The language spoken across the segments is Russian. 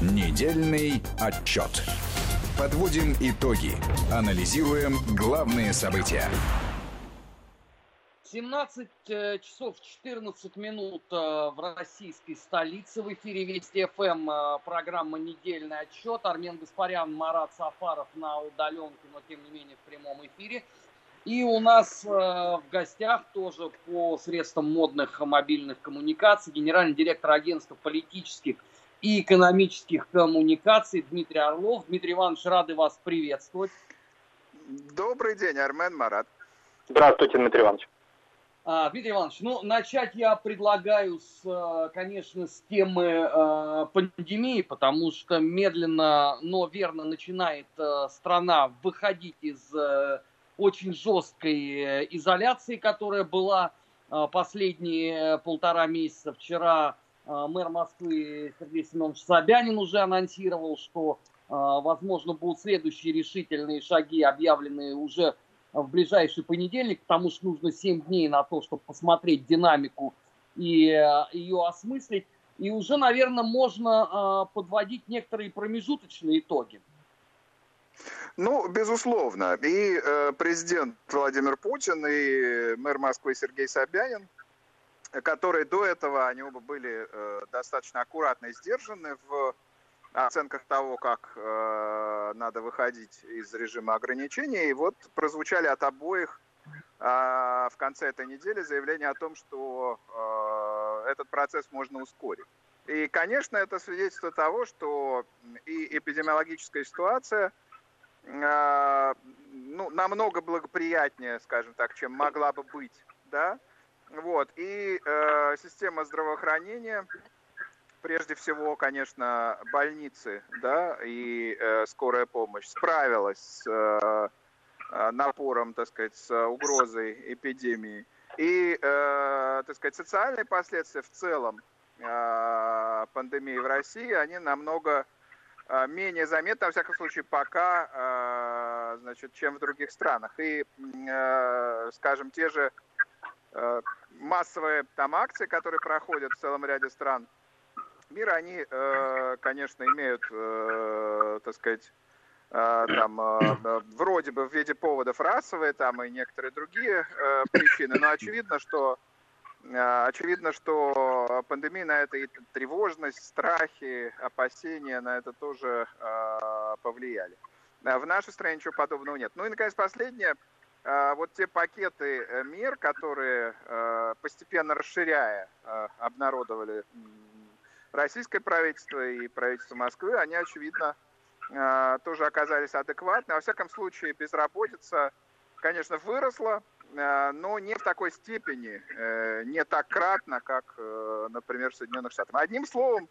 Недельный отчет. Подводим итоги. Анализируем главные события. 17 э, часов 14 минут э, в российской столице. В эфире Вести ФМ э, программа «Недельный отчет». Армен Гаспарян, Марат Сафаров на удаленке, но тем не менее в прямом эфире. И у нас в гостях тоже по средствам модных мобильных коммуникаций генеральный директор агентства политических и экономических коммуникаций Дмитрий Орлов. Дмитрий Иванович, рады вас приветствовать. Добрый день, Армен Марат. Здравствуйте, Дмитрий Иванович. А, Дмитрий Иванович, ну, начать я предлагаю, с, конечно, с темы э, пандемии, потому что медленно, но верно начинает э, страна выходить из э, очень жесткой э, изоляции, которая была э, последние полтора месяца. Вчера мэр Москвы Сергей Семенович Собянин уже анонсировал, что, а, возможно, будут следующие решительные шаги объявлены уже в ближайший понедельник, потому что нужно 7 дней на то, чтобы посмотреть динамику и а, ее осмыслить. И уже, наверное, можно подводить некоторые промежуточные итоги. Ну, безусловно. И э, президент Владимир Путин, и мэр Москвы Сергей Собянин которые до этого, они оба были э, достаточно аккуратно и сдержаны в оценках того, как э, надо выходить из режима ограничений. И вот прозвучали от обоих э, в конце этой недели заявление о том, что э, этот процесс можно ускорить. И, конечно, это свидетельство того, что и эпидемиологическая ситуация э, ну, намного благоприятнее, скажем так, чем могла бы быть, да, вот. И э, система здравоохранения, прежде всего, конечно, больницы, да, и э, скорая помощь справилась с э, э напором, так сказать, с угрозой эпидемии. И, э, так сказать, социальные последствия в целом э, пандемии в России, они намного э, менее заметны, во всяком случае, пока, э, значит, чем в других странах. И, э, скажем, те же массовые там акции, которые проходят в целом ряде стран мира, они, э, конечно, имеют, э, так сказать, там вроде бы в виде поводов расовые там и некоторые другие причины, но очевидно, что очевидно, что пандемия на это и тревожность, страхи, опасения на это тоже повлияли. В нашей стране ничего подобного нет. Ну и, наконец, последнее – вот те пакеты э, мер, которые э, постепенно расширяя э, обнародовали российское правительство и правительство Москвы, они, очевидно, тоже оказались адекватны. Во всяком случае, безработица, конечно, выросла, но не в такой степени, не так кратно, как, например, в Соединенных Штатах. Одним словом,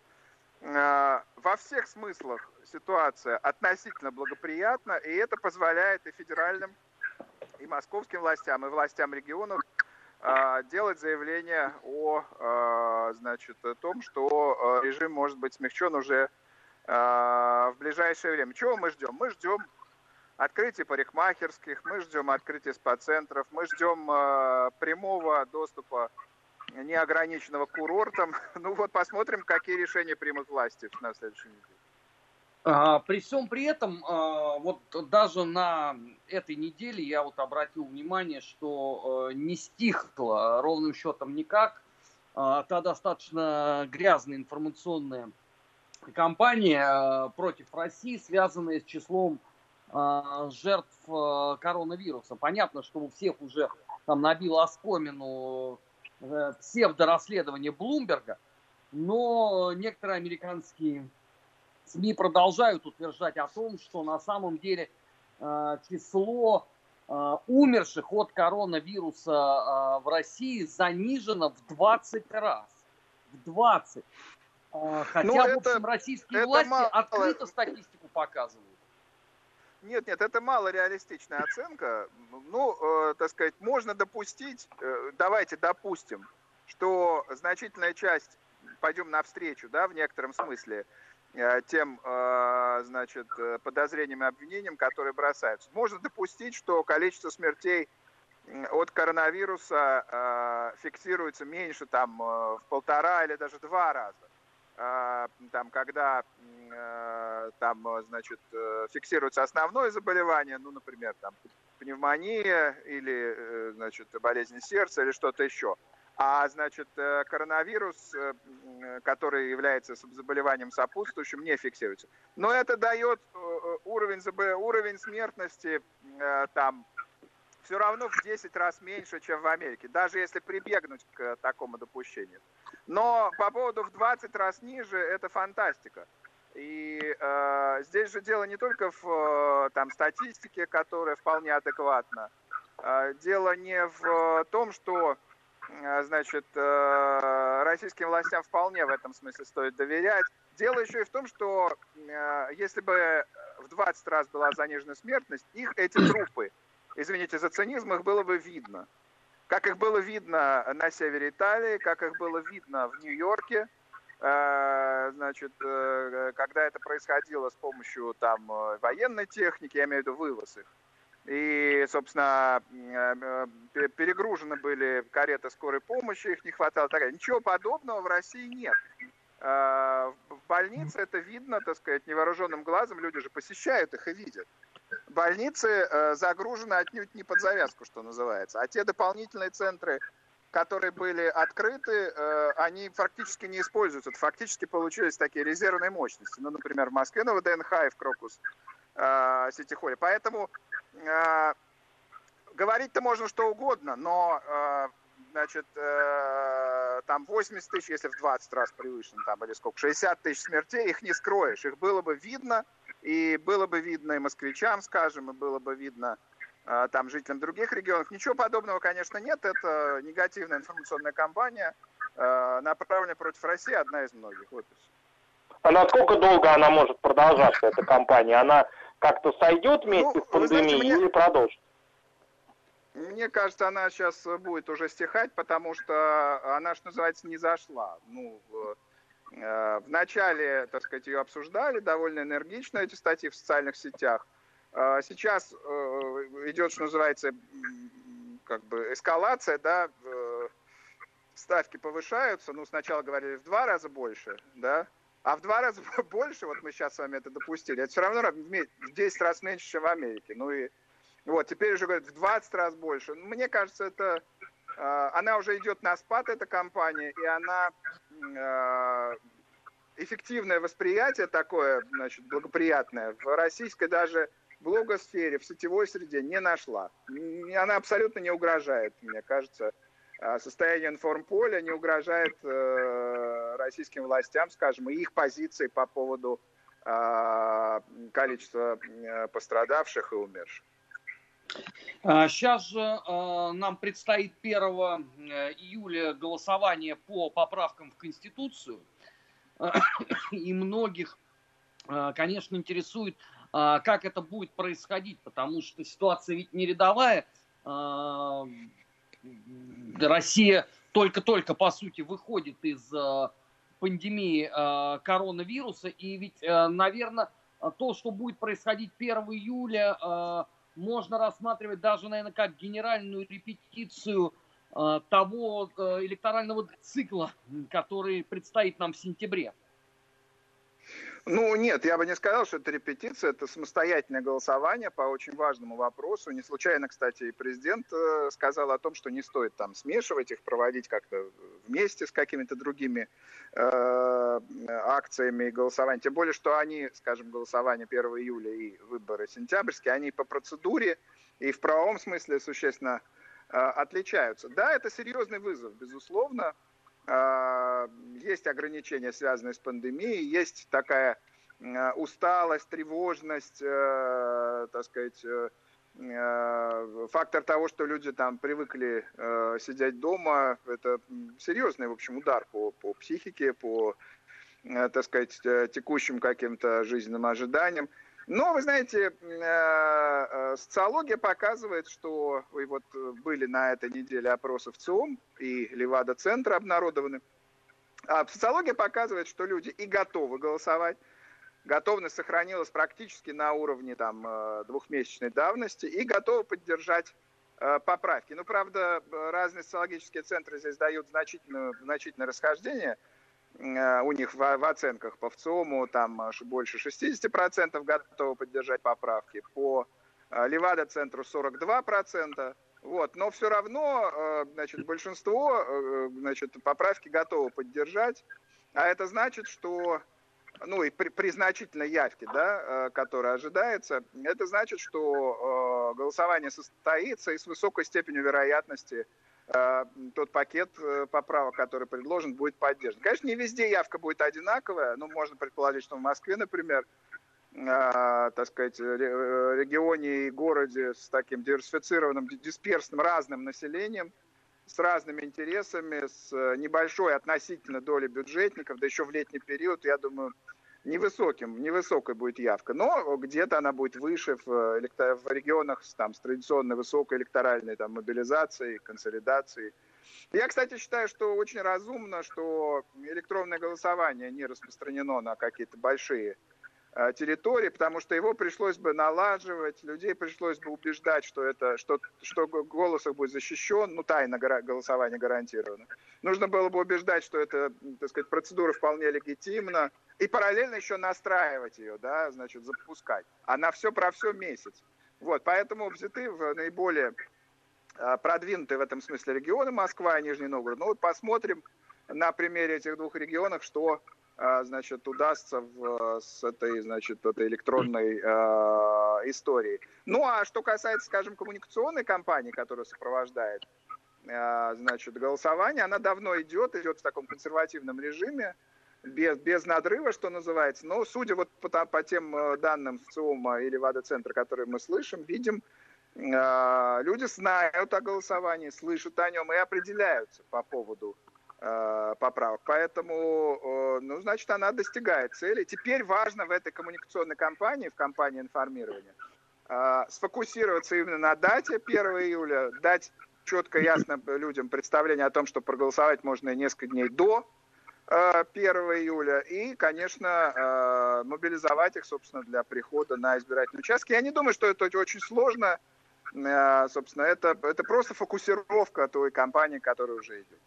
во всех смыслах ситуация относительно благоприятна, и это позволяет и федеральным и московским властям, и властям регионов а, делать заявление о а, значит, о том, что а, режим может быть смягчен уже в ближайшее время. Чего мы ждем? Мы ждем открытия парикмахерских, мы ждем открытия спа-центров, мы ждем прямого доступа неограниченного к курортам. Ну вот посмотрим, какие решения примут власти на следующей неделе. А, при всем при этом, а, вот даже на этой неделе я вот обратил внимание, что а, не стихло ровным счетом никак та достаточно грязная информационная кампания против России, связанная с числом жертв коронавируса. Понятно, что у всех уже там набило оскомину э, псевдорасследование Блумберга, но некоторые американские СМИ продолжают утверждать о том, что на самом деле э, число э, умерших от коронавируса э, в России занижено в 20 раз. В 20. Хотя, ну, это, в общем, российские власти мало... открыто статистику показывают. Нет, нет, это мало реалистичная оценка. Ну, э, так сказать, можно допустить, э, давайте допустим, что значительная часть, пойдем навстречу, да, в некотором смысле, тем, э, значит, э, подозрениям и обвинениям, которые бросаются. Можно допустить, что количество смертей от коронавируса фиксируется меньше там в полтора или даже два раза там, когда там, значит, фиксируется основное заболевание, ну, например, там, пневмония или, значит, болезнь сердца или что-то еще. А, значит, коронавирус, который является заболеванием сопутствующим, не фиксируется. Но это дает уровень, уровень смертности там все равно в 10 раз меньше, чем в Америке, даже если прибегнуть к такому допущению. Но по поводу в 20 раз ниже, это фантастика. И э, здесь же дело не только в э, там, статистике, которая вполне адекватна. Э, дело не в том, что э, значит, э, российским властям вполне в этом смысле стоит доверять. Дело еще и в том, что э, если бы в 20 раз была занижена смертность, их эти трупы извините за цинизм, их было бы видно. Как их было видно на севере Италии, как их было видно в Нью-Йорке, э, значит, э, когда это происходило с помощью там э, военной техники, я имею в виду вывоз их. И, собственно, перегружены были кареты скорой помощи, их не хватало. Ничего подобного в России нет. В больнице это видно, так сказать, невооруженным глазом, люди же посещают их и видят больницы э, загружены отнюдь не под завязку, что называется. А те дополнительные центры, которые были открыты, э, они фактически не используются. Фактически получились такие резервные мощности. Ну, например, в Москве на ВДНХ и в Крокус э, Сити-Холле. Поэтому э, говорить-то можно что угодно, но э, значит, э, там 80 тысяч, если в 20 раз превышено, там, или сколько, 60 тысяч смертей, их не скроешь. Их было бы видно, и было бы видно и москвичам, скажем, и было бы видно э, там жителям других регионов. Ничего подобного, конечно, нет. Это негативная информационная кампания, э, направленная против России, одна из многих. Вот а насколько долго она может продолжаться, эта кампания? Она как-то сойдет вместе ну, с пандемией знаете, мне... или продолжит? Мне кажется, она сейчас будет уже стихать, потому что она, что называется, не зашла. Ну, э, в начале, так сказать, ее обсуждали довольно энергично, эти статьи в социальных сетях. А сейчас э, идет, что называется, как бы эскалация, да, э, ставки повышаются, ну, сначала говорили в два раза больше, да, а в два раза больше, вот мы сейчас с вами это допустили, это все равно в 10 раз меньше, чем в Америке. Ну и вот, теперь уже говорят в 20 раз больше. Мне кажется, это э, она уже идет на спад, эта компания, и она э, эффективное восприятие такое, значит, благоприятное в российской даже блогосфере, в сетевой среде не нашла. Она абсолютно не угрожает, мне кажется, а, состояние информполя не угрожает э, российским властям, скажем, и их позиции по поводу э, количества пострадавших и умерших. Сейчас а, же э, нам предстоит 1 э, июля голосование по поправкам в Конституцию. И многих, конечно, интересует, как это будет происходить, потому что ситуация ведь не рядовая. Россия только-только, по сути, выходит из пандемии э, коронавируса. И ведь, э, наверное, то, что будет происходить 1 июля, э, можно рассматривать даже, наверное, как генеральную репетицию того электорального цикла, который предстоит нам в сентябре. Ну, нет, я бы не сказал, что это репетиция, это самостоятельное голосование по очень важному вопросу. Не случайно, кстати, и президент э, сказал о том, что не стоит там смешивать их, проводить как-то вместе с какими-то другими э, акциями и голосованием. Тем более, что они, скажем, голосование 1 июля и выборы сентябрьские, они по процедуре и в правовом смысле существенно э, отличаются. Да, это серьезный вызов, безусловно. А, есть ограничения, связанные с пандемией, есть такая а, усталость, тревожность, э, так сказать, э, э, фактор того, что люди там привыкли сидеть дома, это серьезный, в общем, удар по, по психике, по, так сказать, текущим каким-то жизненным ожиданиям. Но, вы знаете, э, э, социология показывает, что и вот были на этой неделе опросы в ЦИОМ и Левада-центр обнародованы. А социология показывает, что люди и готовы голосовать, готовность сохранилась практически на уровне там, э, двухмесячной давности и готовы поддержать поправки. Ну, правда, разные социологические центры здесь дают значительное, значительное расхождение – э, у них в, в оценках по ВЦИОМу там больше 60% готовы поддержать поправки, по Левада-центру 42%. Вот, но все равно, значит, большинство, значит, поправки готовы поддержать, а это значит, что ну и при, при значительной явке, да, э, которая ожидается, это значит, что э, голосование состоится и с высокой степенью вероятности э, тот пакет поправок, который предложен, будет поддержан. Конечно, не везде явка будет одинаковая, но можно предположить, что в Москве, например, так сказать, регионе и городе с таким диверсифицированным, дисперсным, разным населением – с разными интересами, с э, небольшой относительно долей бюджетников, да еще в летний период, я думаю, невысоким, невысокой будет явка, но где-то она будет выше в, э, в регионах там, с традиционной высокой электоральной там, мобилизацией, консолидацией. Я, кстати, считаю, что очень разумно, что электронное голосование не распространено на какие-то большие Э, территории, потому что его пришлось бы налаживать, людей пришлось бы убеждать, что это, что, что голос их будет защищен, ну, тайна голосования гарантирована. Нужно было бы убеждать, что это, так сказать, процедура вполне легитимна, и параллельно еще настраивать ее, да, значит, запускать. А на все про все месяц. Вот, поэтому взяты в наиболее э, продвинутые в этом смысле регионы Москва и Нижний Новгород. Ну вот посмотрим на примере этих двух регионов, что а, значит, удастся в, с этой, значит, этой электронной э, историей. Ну, а что касается, скажем, коммуникационной кампании, которая сопровождает, э, значит, голосование, она давно идет, идет в таком консервативном режиме, без, без надрыва, что называется. Но, судя вот по, по тем данным в ЦИОМа или ВАДА-центра, которые мы слышим, видим, э, люди знают о голосовании, слышат о нем и определяются по поводу Э, поправок. Поэтому, э, ну, значит, она достигает цели. Теперь важно в этой коммуникационной кампании, в кампании информирования, э, сфокусироваться именно на дате 1 июля, дать четко, ясно людям представление о том, что проголосовать можно несколько дней до 1 июля и, конечно, мобилизовать их, собственно, для прихода на избирательные участки. Я не думаю, что это очень сложно. Собственно, это, это просто фокусировка той кампании, которая уже идет.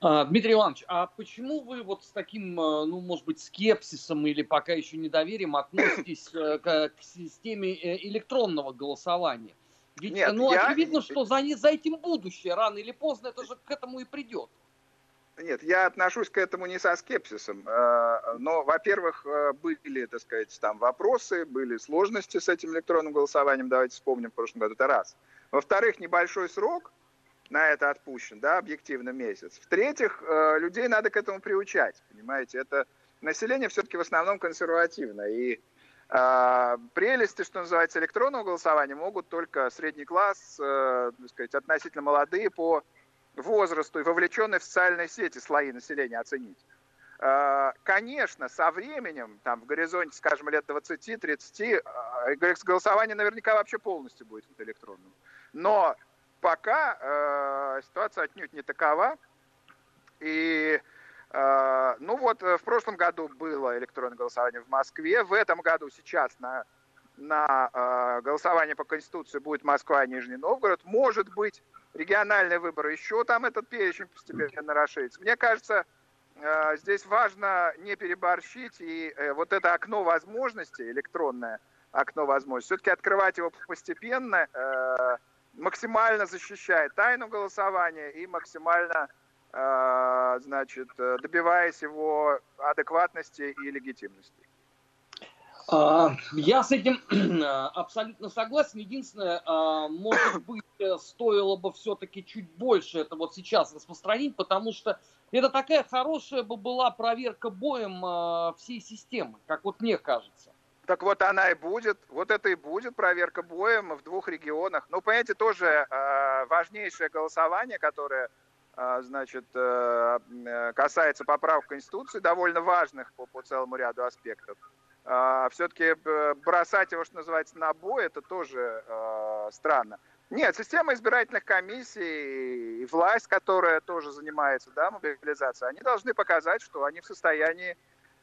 А, Дмитрий Иванович, а почему вы вот с таким, э, ну, может быть, скепсисом или пока еще недоверием относитесь э, к, системе э, электронного голосования? Ведь, Нет, ну, я... очевидно, что за, за этим будущее, рано или поздно это же к этому и придет. Нет, я отношусь к этому не со скепсисом. Но, во-первых, были, так сказать, там вопросы, были сложности с этим электронным голосованием, давайте вспомним в прошлом году, это раз. Во-вторых, небольшой срок – на это отпущен, да, объективно месяц. В-третьих, э, людей надо к этому приучать, понимаете, это население все-таки в основном консервативно, и э, прелести, что называется, электронного голосования могут только средний класс, э, так сказать, относительно молодые по возрасту и вовлеченные в социальные сети слои населения оценить. Э, конечно, со временем, там, в горизонте, скажем, лет 20-30, э, голосование наверняка вообще полностью будет электронным. Но пока э, ситуация отнюдь не такова. И, э, ну вот, э, в прошлом году было электронное голосование в Москве. В этом году сейчас на, на э, голосование по Конституции будет Москва и Нижний Новгород. Может быть, региональные выборы еще там этот перечень постепенно расширится. Мне кажется, э, здесь важно не переборщить. И э, вот это окно возможностей, электронное окно возможностей, все-таки открывать его постепенно, э, максимально защищает тайну голосования и максимально, значит, добиваясь его адекватности и легитимности. А, я с этим абсолютно согласен. Единственное, а, может быть, стоило бы все-таки чуть больше это вот сейчас распространить, потому что это такая хорошая бы была проверка боем а, всей системы, как вот мне кажется. Так вот она и будет, вот это и будет проверка боем в двух регионах. Ну, понимаете, тоже э, важнейшее голосование, которое, э, значит, э, касается поправок Конституции, довольно важных по, по целому ряду аспектов. Э, все-таки бросать его, что называется, на бой, это тоже э, странно. Нет, система избирательных комиссий и власть, которая тоже занимается да, мобилизацией, они должны показать, что они в состоянии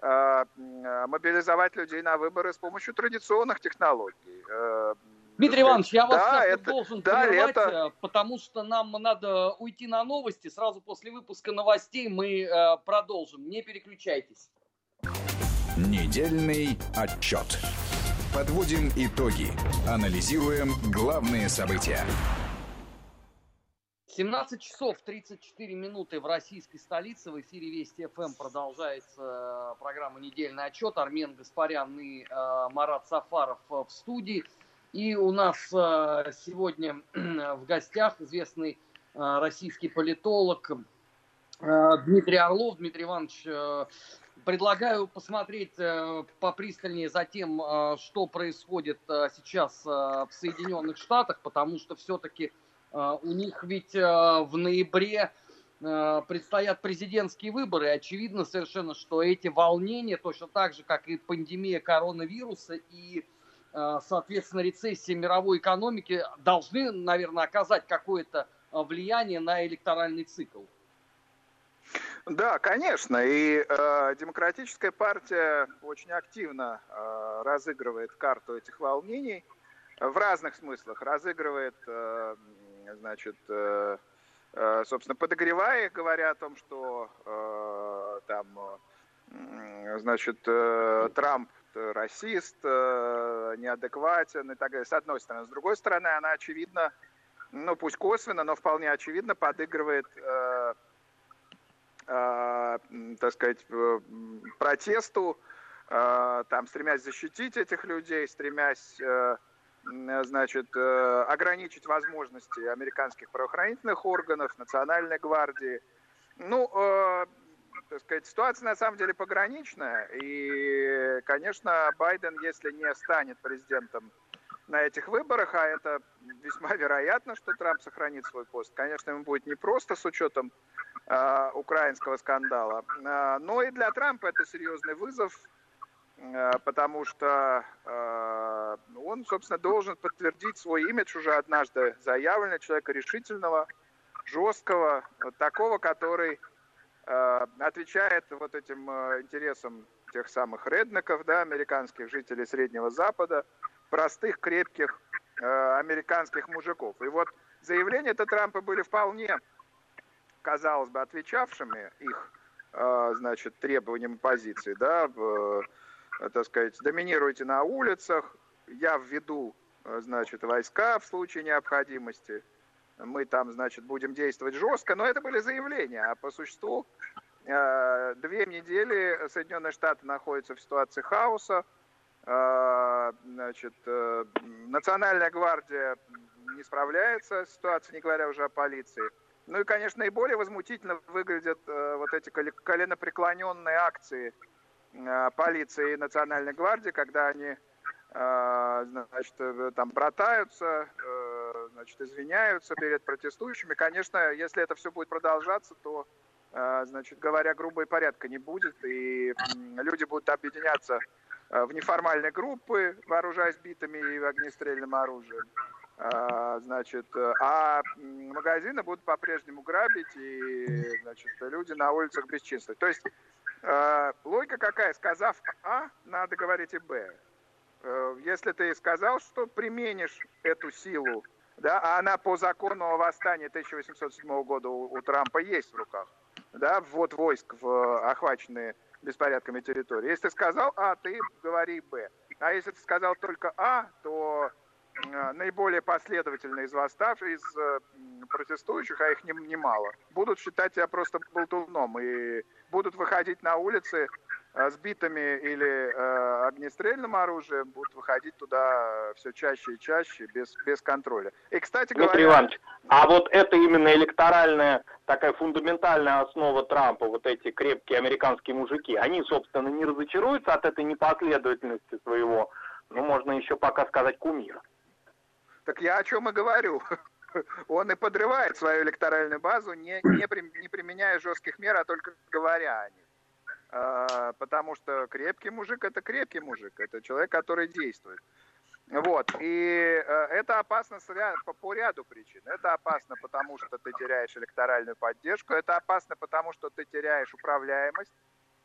Э, мобилизовать людей на выборы с помощью традиционных технологий. Э, Дмитрий Иванович, я вас да, это, должен да, прервать, это... потому что нам надо уйти на новости. Сразу после выпуска новостей мы э, продолжим. Не переключайтесь. Недельный отчет. Подводим итоги. Анализируем главные события. 17 часов 34 минуты в российской столице. В эфире Вести ФМ продолжается программа «Недельный отчет». Армен Гаспарян и э, Марат Сафаров в студии. И у нас э, сегодня в гостях известный э, российский политолог э, Дмитрий Орлов. Дмитрий Иванович, предлагаю посмотреть попристальнее за тем, что происходит сейчас в Соединенных Штатах, потому что все-таки у них ведь в ноябре предстоят президентские выборы. Очевидно совершенно, что эти волнения, точно так же, как и пандемия коронавируса и Э, соответственно, рецессия мировой экономики должны, наверное, оказать какое-то э, влияние на электоральный цикл. Да, конечно. И э, демократическая партия очень активно э, разыгрывает карту этих волнений в разных смыслах. Разыгрывает, э, значит, э, э, собственно, подогревая их, говоря о том, что э, там, э, значит, э, Трамп расист, э, неадекватен и так далее, с одной стороны. С другой стороны, она очевидно, ну пусть косвенно, но вполне очевидно подыгрывает, э, э, так сказать, протесту, э, там, стремясь защитить этих людей, стремясь, э, значит, э, ограничить возможности американских правоохранительных органов, национальной гвардии. Ну, э, так сказать, ситуация на самом деле пограничная. И, конечно, Байден, если не станет президентом на этих выборах, а это весьма вероятно, что Трамп сохранит свой пост, конечно, ему будет непросто с учетом э, украинского скандала. Э, но и для Трампа это серьезный вызов, э, потому что э, он, собственно, должен подтвердить свой имидж уже однажды заявленный, человека решительного, жесткого, такого, который Э, отвечает вот этим э, интересам тех самых реднеков, да, американских жителей Среднего Запада, простых, крепких э, американских мужиков. И вот заявления это Трампа были вполне, казалось бы, отвечавшими их, значит, требованиям позиции, да, в, так сказать, доминируйте на улицах, я введу, значит, войска в случае необходимости, мы там, значит, будем действовать жестко, но это были заявления, а по существу э, две недели Соединенные Штаты находятся в ситуации хаоса, э, значит, э, Национальная гвардия не справляется с ситуацией, не говоря уже о полиции. Ну и, конечно, наиболее возмутительно выглядят вот эти коленопреклоненные акции полиции и Национальной гвардии, когда они значит, там братаются, значит, извиняются перед протестующими. Конечно, если это все будет продолжаться, то, э, значит, говоря грубо, и порядка не будет, и люди будут объединяться э, в неформальные группы, вооружаясь битами и огнестрельным оружием. Э, значит, а магазины будут по-прежнему грабить, и значит, люди на улицах бесчинствовать. То есть логика какая? Сказав А, надо говорить и Б. Если ты сказал, что применишь эту силу да, а она по закону о восстании 1807 года у, у Трампа есть в руках, да, ввод войск в охваченные беспорядками территории. Если ты сказал А, ты говори Б. А если ты сказал только А, то э, наиболее последовательные из восставших, из э, протестующих, а их немало, будут считать тебя просто болтуном и будут выходить на улицы Э, с битами или э, огнестрельным оружием будут выходить туда все чаще и чаще без, без контроля. И, кстати говоря... Дмитрий Иванович, а вот это именно электоральная такая фундаментальная основа Трампа, вот эти крепкие американские мужики, они, собственно, не разочаруются от этой непоследовательности своего, ну, можно еще пока сказать, кумира. Так я о чем и говорю. Он и подрывает свою электоральную базу, не, не, не применяя жестких мер, а только говоря о них. А, потому что крепкий мужик – это крепкий мужик, это человек, который действует. Вот, и э, это опасно по ряду причин. Это опасно, потому что ты теряешь электоральную поддержку, это опасно, потому что ты теряешь управляемость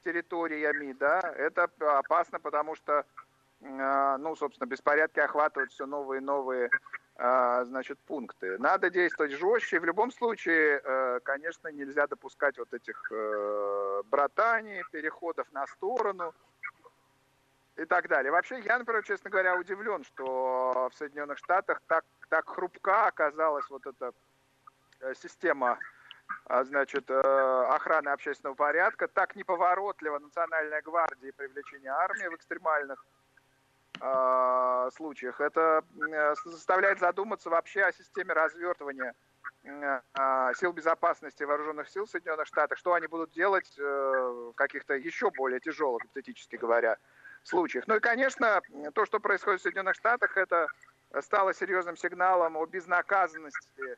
территориями, да, это опасно, потому что ну, собственно, беспорядки охватывают все новые и новые значит, пункты. Надо действовать жестче. В любом случае, конечно, нельзя допускать вот этих братаний, переходов на сторону и так далее. Вообще, я, например, честно говоря, удивлен, что в Соединенных Штатах так, так хрупка оказалась вот эта система а, значит, э, охраны общественного порядка, так неповоротлива Национальная гвардия и привлечение армии в экстремальных э, случаях. Это э, заставляет задуматься вообще о системе развертывания э, сил безопасности вооруженных сил Соединенных Штатов, что они будут делать э, в каких-то еще более тяжелых, гипотетически говоря, случаях. Ну и, конечно, то, что происходит в Соединенных Штатах, это стало серьезным сигналом о безнаказанности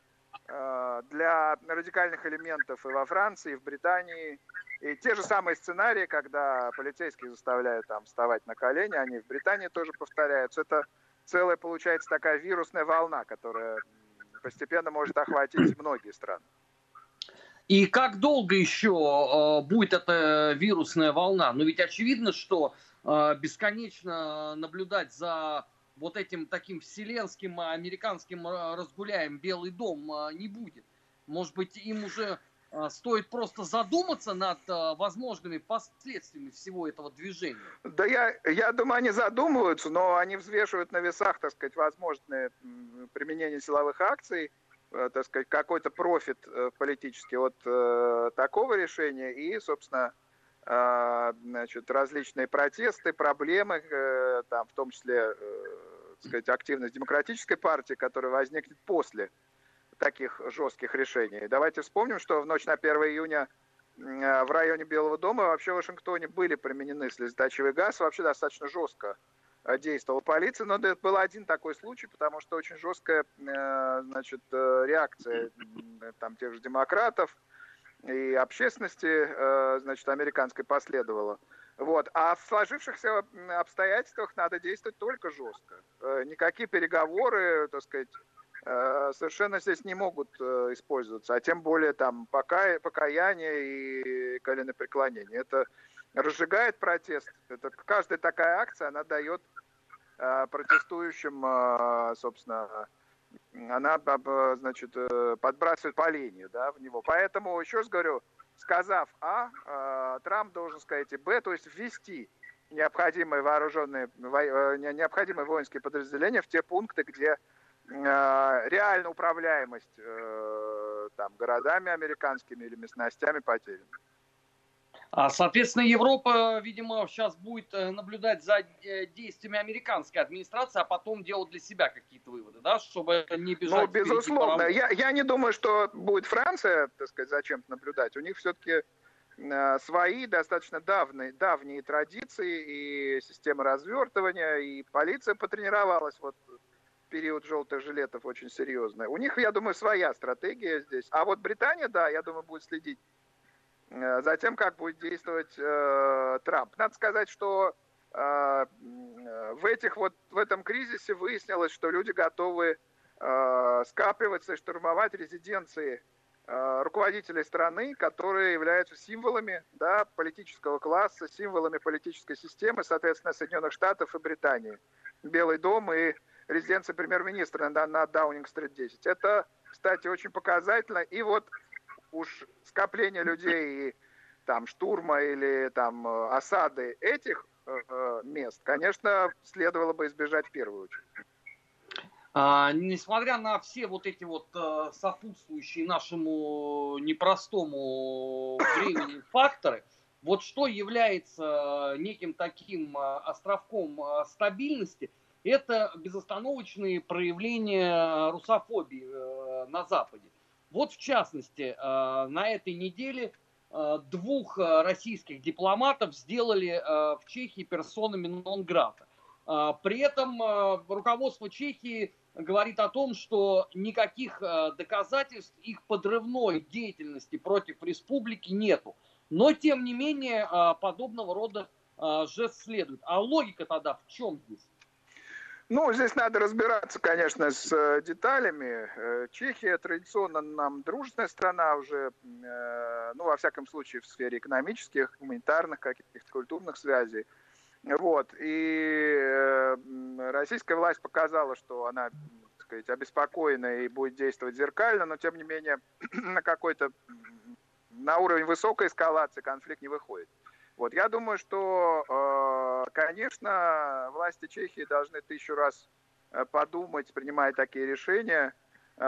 для радикальных элементов и во Франции, и в Британии. И те же самые сценарии, когда полицейские заставляют там вставать на колени, они в Британии тоже повторяются. Это целая, получается, такая вирусная волна, которая постепенно может охватить многие страны. И как долго еще э, будет эта вирусная волна? Ну ведь очевидно, что э, бесконечно наблюдать за вот этим таким вселенским а, американским а, разгуляем Белый дом а, не будет. Может быть, им уже стоит просто задуматься над возможными последствиями всего этого движения? Да я, я думаю, они задумываются, но они взвешивают на весах, так сказать, возможное применение силовых акций, э, так сказать, какой-то профит э, политический от э, такого решения и, собственно, значит, различные протесты, проблемы, там, в том числе сказать, активность демократической партии, которая возникнет после таких жестких решений. Давайте вспомним, что в ночь на 1 июня в районе Белого дома вообще в Вашингтоне были применены слезоточивый газ, вообще достаточно жестко э, действовала полиция, но это был один такой случай, потому что очень жесткая э, значит, э, реакция там, тех же демократов и общественности значит, американской последовала. Вот. А в сложившихся обстоятельствах надо действовать только жестко. Э, никакие переговоры, так сказать, э, совершенно здесь не могут э, использоваться, а тем более там пока, покаяние и коленопреклонение. Это разжигает протест. Это каждая такая акция, она дает протестующим, собственно, она, значит, подбрасывает поленье да, в него. Поэтому, еще раз говорю, сказав А, э, Трамп должен сказать и Б, то есть ввести необходимые вооруженные, э, необходимые воинские подразделения в те пункты, где э, реально управляемость там, городами американскими или местностями потеряна. А, соответственно, Европа, видимо, сейчас будет э, наблюдать за э, действиями американской администрации, а потом делать для себя какие-то выводы, да, чтобы не бежать. Ну, безусловно. Я, я не думаю, что будет Франция, так сказать, зачем-то наблюдать. У них все-таки э, свои достаточно давние, давние традиции и система развертывания, и полиция потренировалась вот в период желтых жилетов очень серьезно. У них, я думаю, своя стратегия здесь. А вот Британия, да, я думаю, будет следить Э, за тем, как будет действовать э, Трамп. Надо сказать, что э, в, этих вот, в этом кризисе выяснилось, что люди готовы э, скапливаться и штурмовать резиденции э, руководителей страны, которые являются символами да, политического класса, символами политической системы, соответственно, Соединенных Штатов и Британии. Белый дом и резиденция премьер-министра на, на Даунинг-стрит 10. Это, кстати, очень показательно. И вот уж скопление людей и там штурма или там э, осады этих э, э, мест, конечно, следовало бы избежать в первую очередь. А, несмотря на все вот эти вот э, сопутствующие нашему непростому времени факторы, вот что является неким таким островком стабильности, это безостановочные проявления русофобии э, на Западе. Вот в частности, э, на этой неделе э, двух э, российских дипломатов сделали в Чехии персонами нон-грата. При этом руководство Чехии говорит о том, что никаких доказательств их подрывной деятельности против республики нету. Но, тем не менее, подобного рода жест следует. А логика тогда в чем здесь? Ну, здесь надо разбираться, конечно, с э, деталями. Э, Чехия традиционно нам дружная страна уже, э, ну, во всяком случае, в сфере экономических, гуманитарных, каких-то культурных связей. Вот. И российская власть показала, что она так сказать, обеспокоена и будет действовать зеркально, но тем не менее на какой-то на уровень высокой эскалации конфликт не выходит. Вот, я думаю, что, э, конечно, власти Чехии должны тысячу раз э, подумать, принимая такие решения, э,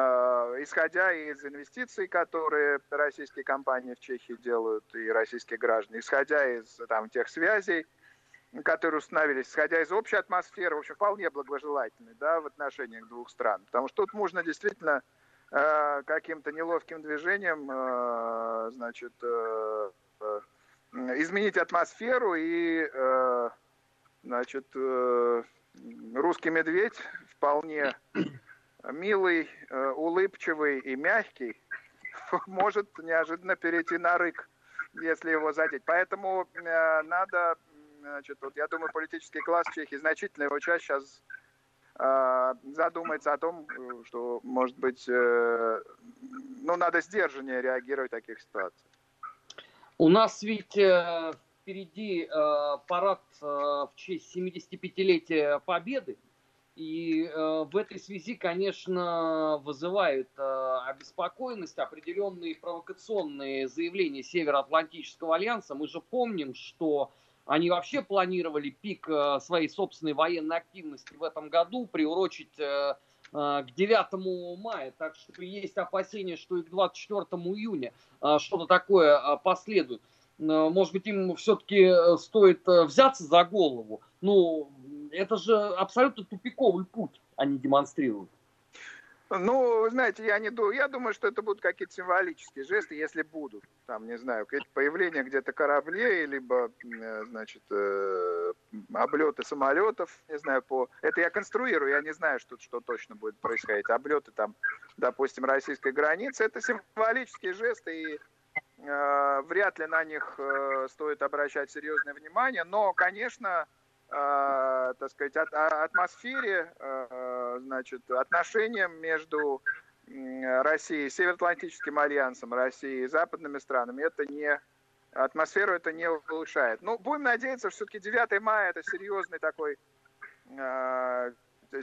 исходя из инвестиций, которые российские компании в Чехии делают и российские граждане, исходя из там, тех связей, которые установились, исходя из общей атмосферы, в общем, вполне благожелательной да, в отношениях двух стран. Потому что тут можно действительно каким-то неловким движением значит, изменить атмосферу и, э, значит, э, русский медведь вполне милый, э, улыбчивый и мягкий может неожиданно перейти на рык, если его задеть. Поэтому надо, значит, вот я думаю, политический класс Чехии, значительная его часть сейчас задумается о том, что, может быть, ну, надо сдержаннее реагировать в таких ситуациях. У нас ведь э, впереди э, парад э, в честь 75-летия Победы. И э, в этой связи, конечно, вызывает э, обеспокоенность определенные провокационные заявления Североатлантического альянса. Мы же помним, что они вообще планировали пик э, своей собственной военной активности в этом году приурочить Э, к 9 мая, так что есть опасения, что и к 24 июня э, что-то такое э, последует. Может быть, им все-таки стоит взяться за голову. Ну, это же абсолютно тупиковый путь они демонстрируют. Ну, знаете, я не думаю, я думаю, что это будут какие-то символические жесты, если будут. Там, не знаю, какие-то появления где-то кораблей, либо, э, значит, э, облеты самолетов, не знаю, по... Это я конструирую, я не знаю, что, что точно будет происходить. Облеты там, допустим, российской границы, это символические жесты, и э, вряд ли на них э, стоит обращать серьезное внимание, но, конечно, так сказать, от, атмосфере, э, значит, отношениям между Россией, Североатлантическим альянсом, Россией и западными странами, это не атмосферу это не улучшает. Ну, будем надеяться, что все-таки 9 мая это серьезный такой, э,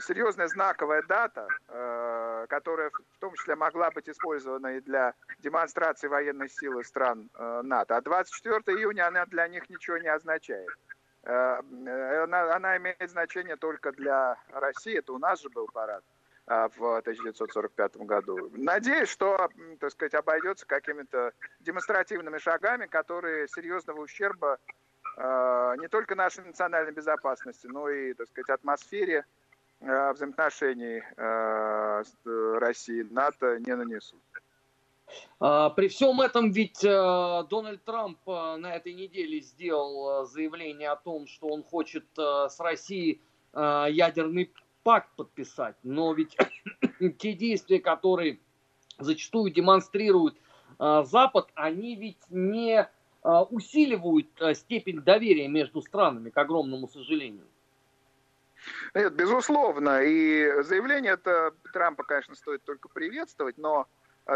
серьезная знаковая дата, э, которая в том числе могла быть использована и для демонстрации военной силы стран э, НАТО. А 24 июня она для них ничего не означает. Э, она, она имеет значение только для России. Это у нас же был парад а, в 1945 году. Надеюсь, что, так сказать, обойдется какими-то демонстративными шагами, которые серьезного ущерба э, не только нашей национальной безопасности, но и, так сказать, атмосфере э, взаимоотношений России НАТО не нанесут. А, при всем этом ведь э, Дональд Трамп э, на этой неделе сделал э, заявление о том, что он хочет с Россией ядерный пакт подписать. Но ведь те действия, которые зачастую демонстрирует Запад, они ведь не усиливают степень доверия между странами, к огромному сожалению. Нет, безусловно. И заявление это Трампа, конечно, стоит только приветствовать, но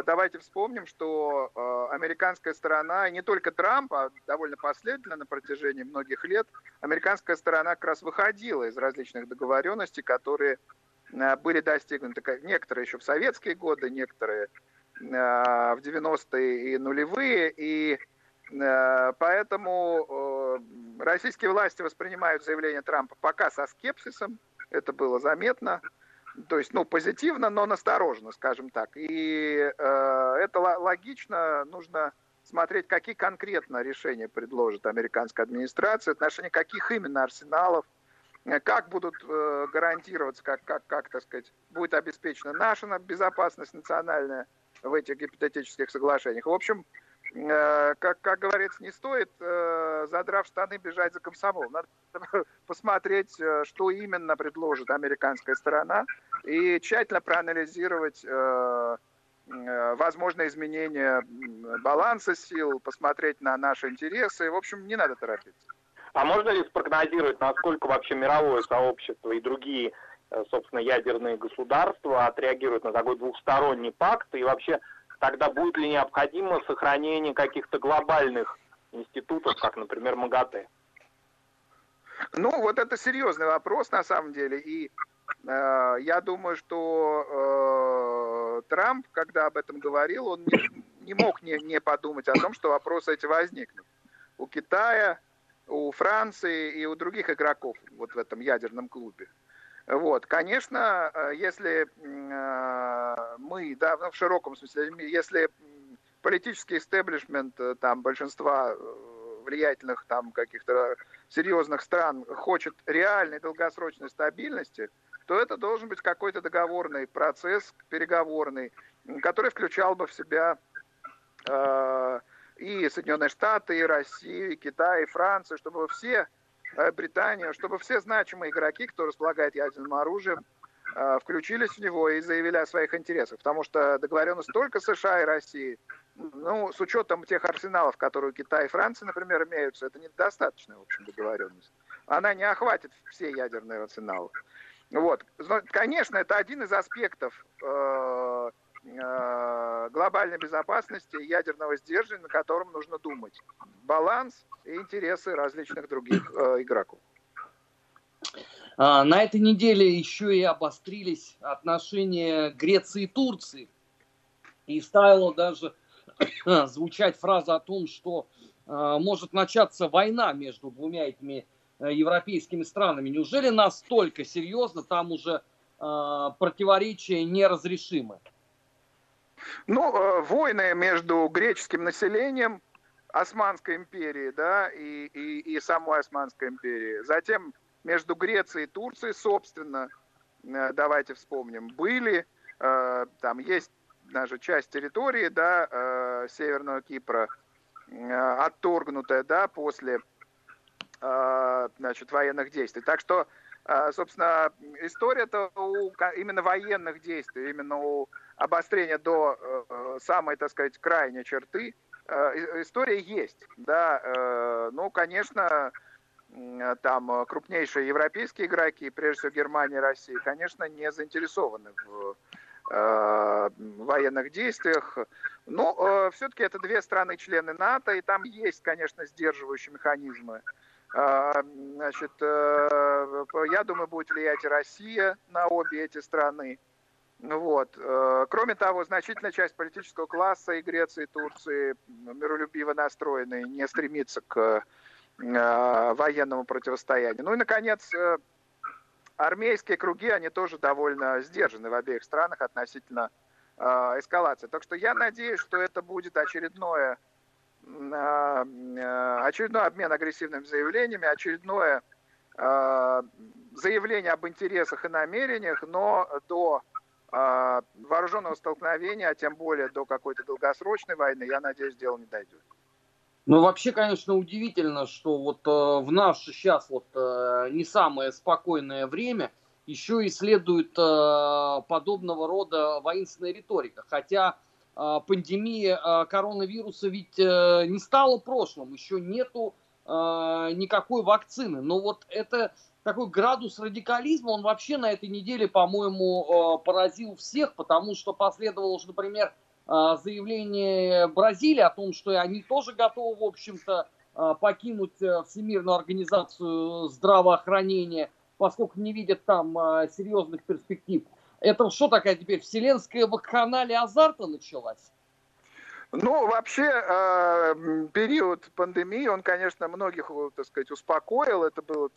давайте вспомним, что э, американская сторона, и не только Трамп, а довольно последовательно на протяжении многих лет, американская сторона как раз выходила из различных договоренностей, которые э, были достигнуты, некоторые еще в советские годы, некоторые в 90-е и нулевые, и поэтому российские власти воспринимают заявление Трампа пока со скепсисом, это было заметно, то есть, ну, позитивно, но настороженно, скажем так. И э, это логично, нужно смотреть, какие конкретно решения предложит американская администрация, в отношении каких именно арсеналов, э, как будут э, гарантироваться, как, как, как, так сказать, будет обеспечена наша безопасность национальная в этих гипотетических соглашениях. В общем, как, как говорится, не стоит, э, задрав штаны, бежать за комсомол. Надо посмотреть, э, что именно предложит американская сторона, и тщательно проанализировать возможные изменения баланса сил, посмотреть на наши интересы. В общем, не надо торопиться. А можно ли спрогнозировать, насколько вообще мировое сообщество и другие, собственно, ядерные государства отреагируют на такой двухсторонний пакт? И вообще, тогда будет ли необходимо сохранение каких-то глобальных институтов, как, например, МАГАТЭ? Ну, вот это серьезный вопрос на самом деле. И э, я думаю, что э, Трамп, когда об этом говорил, он не, не мог не, не подумать о том, что вопросы эти возникнут. У Китая, у Франции и у других игроков вот в этом ядерном клубе. Вот, конечно, э, если э, мы, да, в широком смысле, если политический истеблишмент э, там большинства влиятельных там каких-то серьезных стран хочет реальной долгосрочной стабильности, то это должен быть какой-то договорный процесс, переговорный, который включал бы в себя э, и Соединенные Штаты, и Россию, и Китай, и Францию, чтобы все, э, Британия, чтобы все значимые игроки, кто располагает ядерным оружием, э, включились в него и заявили о своих интересах. Потому что договоренность только США и России, ну, с учетом тех арсеналов, которые у Китая и Франции, например, имеются, это недостаточная, в общем, договоренность. Она не охватит все ядерные арсеналы. Вот. Конечно, это один из аспектов Э, глобальной безопасности и ядерного сдерживания, на котором нужно думать. Баланс и интересы различных других э, игроков. А, на этой неделе еще и обострились отношения Греции и Турции. И стала даже звучать фраза о том, что э, может начаться война между двумя этими э, европейскими странами. Неужели настолько серьезно там уже э, противоречия неразрешимы? Ну, э, войны между греческим населением Османской империи, да, и, и, и самой Османской империи. Затем между Грецией и Турцией, собственно, э, давайте вспомним, были, э, там есть даже часть территории, да, Северного Кипра, отторгнутая, да, после, значит, военных действий. Так что, собственно, история-то именно военных действий, именно у обострения до э, э, самой, так сказать, крайней черты, э, история есть. Да, ну, конечно, там крупнейшие европейские игроки, прежде всего Германия и Россия, конечно, не заинтересованы в военных действиях. Но все-таки это две страны-члены НАТО, и там есть, конечно, сдерживающие механизмы. Значит, я думаю, будет влиять и Россия на обе эти страны. Вот. Э, кроме того, значительная часть политического класса и Греции, и Турции миролюбиво настроены, не стремится к э, военному противостоянию. Ну и, наконец, э, армейские круги, они тоже довольно сдержаны в обеих странах относительно эскалации. Так что я надеюсь, что это будет очередное, очередной обмен агрессивными заявлениями, очередное заявление об интересах и намерениях, но до вооруженного столкновения, а тем более до какой-то долгосрочной войны, я надеюсь, дело не дойдет. Ну, вообще, конечно, удивительно, что вот э, в наше сейчас вот э, не самое спокойное время еще и следует э, подобного рода воинственная риторика. Хотя э, пандемия э, коронавируса ведь э, не стала прошлым, еще нету э, никакой вакцины. Но вот это такой градус радикализма, он вообще на этой неделе, по-моему, э, поразил всех, потому что последовало уже, например, э, заявление Бразилии о том, что они тоже готовы, в общем-то, э, покинуть Всемирную организацию здравоохранения, поскольку не видят там серьезных перспектив. Это что такая теперь вселенская вакханалия азарта началась? Ну, вообще, э, период пандемии, он, конечно, многих, так сказать, успокоил. Это было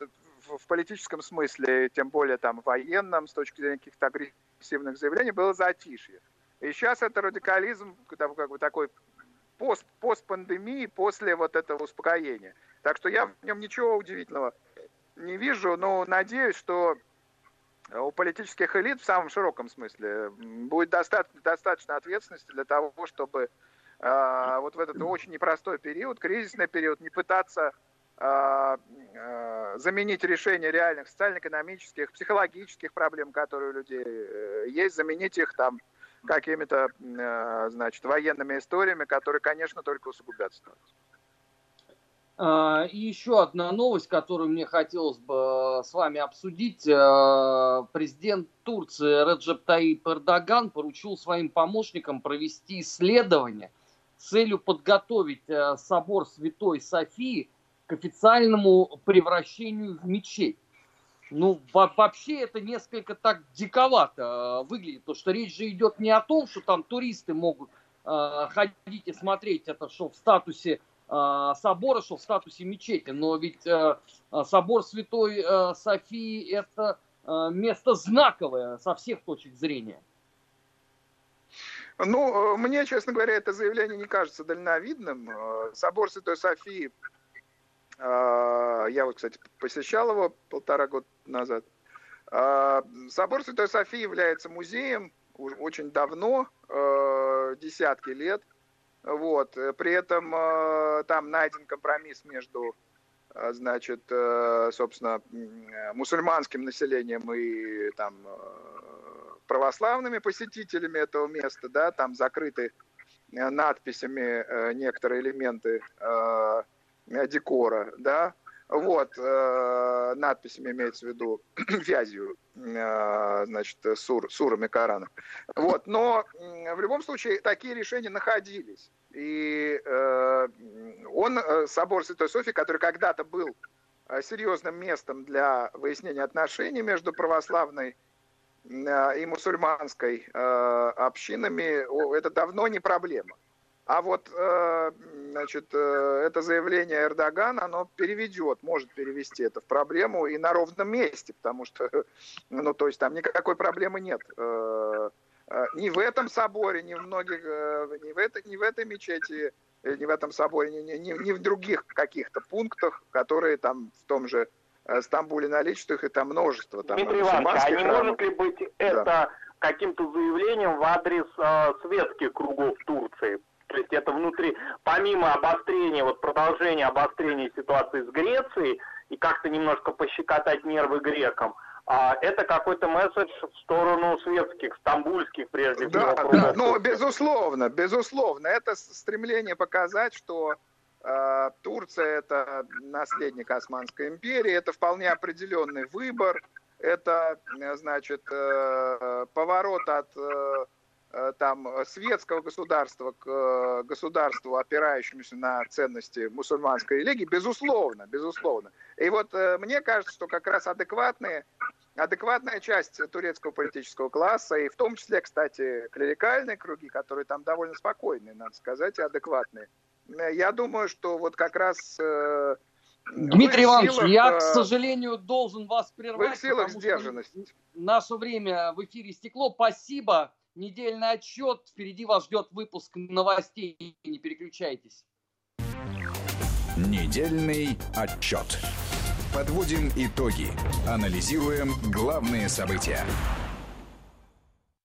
в политическом смысле, тем более там военном, с точки зрения каких-то агрессивных заявлений, было затишье. И сейчас это радикализм, как бы такой пост, постпандемии, после вот этого успокоения. Так что я в нем ничего удивительного не вижу, но надеюсь, что у политических элит в самом широком смысле будет достаточно, достаточно ответственности для того, чтобы а, вот в этот очень непростой период, кризисный период, не пытаться а, а, заменить решение реальных социально-экономических, психологических проблем, которые у людей э, есть, заменить их там какими-то, значит, военными историями, которые, конечно, только усугубят ситуацию. И еще одна новость, которую мне хотелось бы с вами обсудить. Президент Турции Реджеп Таип Эрдоган поручил своим помощникам провести исследование – целью подготовить э, собор Святой Софии к официальному превращению в мечеть. Ну, вообще это несколько так диковато э, выглядит, потому что речь же идет не о том, что там туристы могут э, ходить и смотреть это, что в статусе собора, что в статусе мечети, но ведь собор Святой Софии это место знаковое со всех точек зрения. Ну, э, мне, честно говоря, это заявление не кажется дальновидным. Э, собор Святой Софии а, я вот, кстати, посещал его полтора года назад. Собор Святой Софии является музеем очень давно, десятки лет. Вот. При этом там найден компромисс между значит, собственно, мусульманским населением и там православными посетителями этого места, да, там закрыты надписями некоторые элементы Э, декора, да, вот, э, надписями имеется в виду вязью, э, значит, сур, сурами Корана. Вот, но э, в любом случае такие решения находились. И э, он, э, собор Святой Софии, который когда-то был э, серьезным местом для выяснения отношений между православной и мусульманской э, общинами, это давно не проблема. А вот, э, значит, э, это заявление Эрдогана, оно переведет, может перевести это в проблему и на ровном месте, потому что, ну, то есть там никакой проблемы нет. Э, ни в этом соборе, ни в многих, ни в, этой, ни в этой мечети, ни в этом соборе, ни, ни, ни в других каких-то пунктах, которые там в том же Стамбуле наличествуют, и там множество. Там, Дмитрий Иванович, а не может ли быть это да. каким-то заявлением в адрес э, светских кругов Турции? То есть это внутри, помимо обострения, вот продолжения обострения ситуации с Грецией и как-то немножко пощекотать нервы грекам, а это какой-то месседж в сторону светских, стамбульских прежде всего. Да, да, ну, безусловно, безусловно. Это стремление показать, что э, Турция это наследник Османской империи, это вполне определенный выбор, это, значит, э, поворот от э, Э, там светского государства к государству, опирающемуся на ценности мусульманской религии, безусловно, безусловно. И вот мне кажется, что как раз адекватные, адекватная часть турецкого политического класса, и в том числе, кстати, клерикальные круги, которые там довольно спокойные, надо сказать, и адекватные, я думаю, что вот как раз Дмитрий Иванович, силах, я, к сожалению, должен вас прервать. В их силах сдержанность. Наше время в эфире стекло. Спасибо недельный отчет. Впереди вас ждет выпуск новостей. Не переключайтесь. Недельный отчет. Подводим итоги. Анализируем главные события.